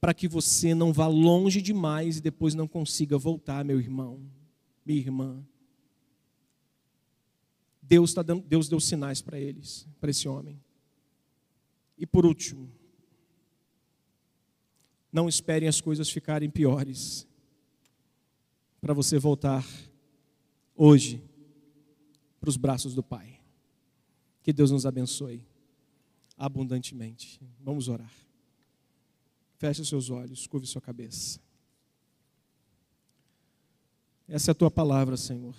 para que você não vá longe demais e depois não consiga voltar, meu irmão, minha irmã. Deus, tá dando, Deus deu sinais para eles, para esse homem. E por último, não esperem as coisas ficarem piores para você voltar hoje para os braços do Pai. Que Deus nos abençoe abundantemente. Vamos orar. Feche seus olhos, curve sua cabeça. Essa é a tua palavra, Senhor.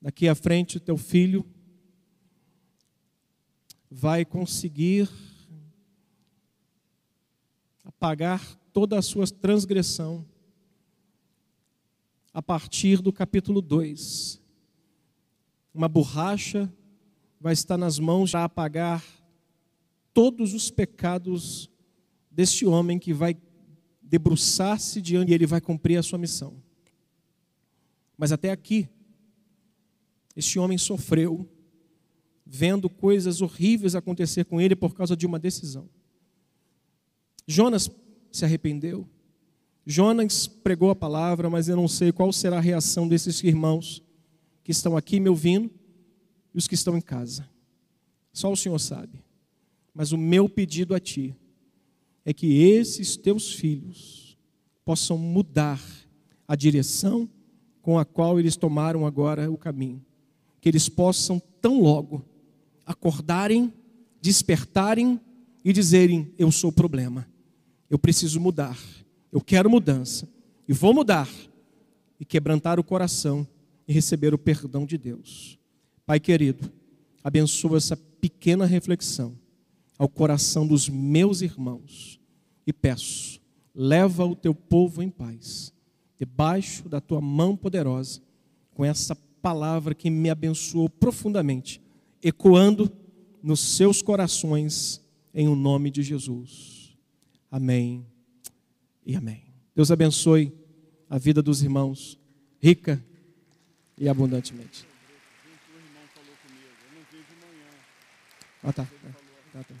Daqui à frente, o teu filho vai conseguir apagar toda a sua transgressão a partir do capítulo 2. Uma borracha vai estar nas mãos para apagar todos os pecados deste homem que vai debruçar-se diante e ele vai cumprir a sua missão. Mas até aqui, este homem sofreu vendo coisas horríveis acontecer com ele por causa de uma decisão. Jonas se arrependeu. Jonas pregou a palavra, mas eu não sei qual será a reação desses irmãos que estão aqui me ouvindo e os que estão em casa. Só o Senhor sabe. Mas o meu pedido a ti é que esses teus filhos possam mudar a direção com a qual eles tomaram agora o caminho. Que eles possam tão logo acordarem, despertarem e dizerem: Eu sou o problema, eu preciso mudar, eu quero mudança, e vou mudar, e quebrantar o coração e receber o perdão de Deus. Pai querido, abençoa essa pequena reflexão ao coração dos meus irmãos e peço, leva o teu povo em paz, debaixo da tua mão poderosa, com essa palavra que me abençoou profundamente ecoando nos seus corações, em o nome de Jesus. Amém e amém. Deus abençoe a vida dos irmãos, rica e abundantemente. Ah, tá. tá, tá.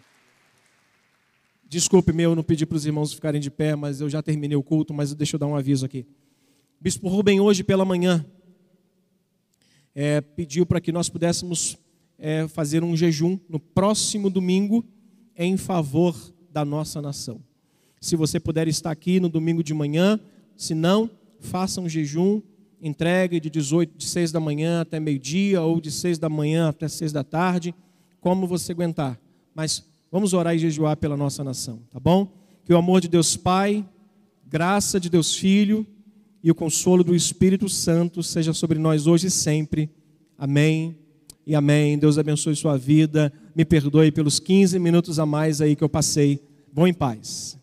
Desculpe, meu, eu não pedi para os irmãos ficarem de pé, mas eu já terminei o culto, mas deixa eu dar um aviso aqui. Bispo Rubem, hoje pela manhã, é, pediu para que nós pudéssemos é, fazer um jejum no próximo domingo em favor da nossa nação. Se você puder estar aqui no domingo de manhã, se não, faça um jejum, entregue de 18, de 6 da manhã até meio-dia, ou de 6 da manhã até 6 da tarde, como você aguentar. Mas vamos orar e jejuar pela nossa nação, tá bom? Que o amor de Deus Pai, graça de Deus Filho e o consolo do Espírito Santo seja sobre nós hoje e sempre. Amém e amém. Deus abençoe sua vida. Me perdoe pelos 15 minutos a mais aí que eu passei. Vão em paz.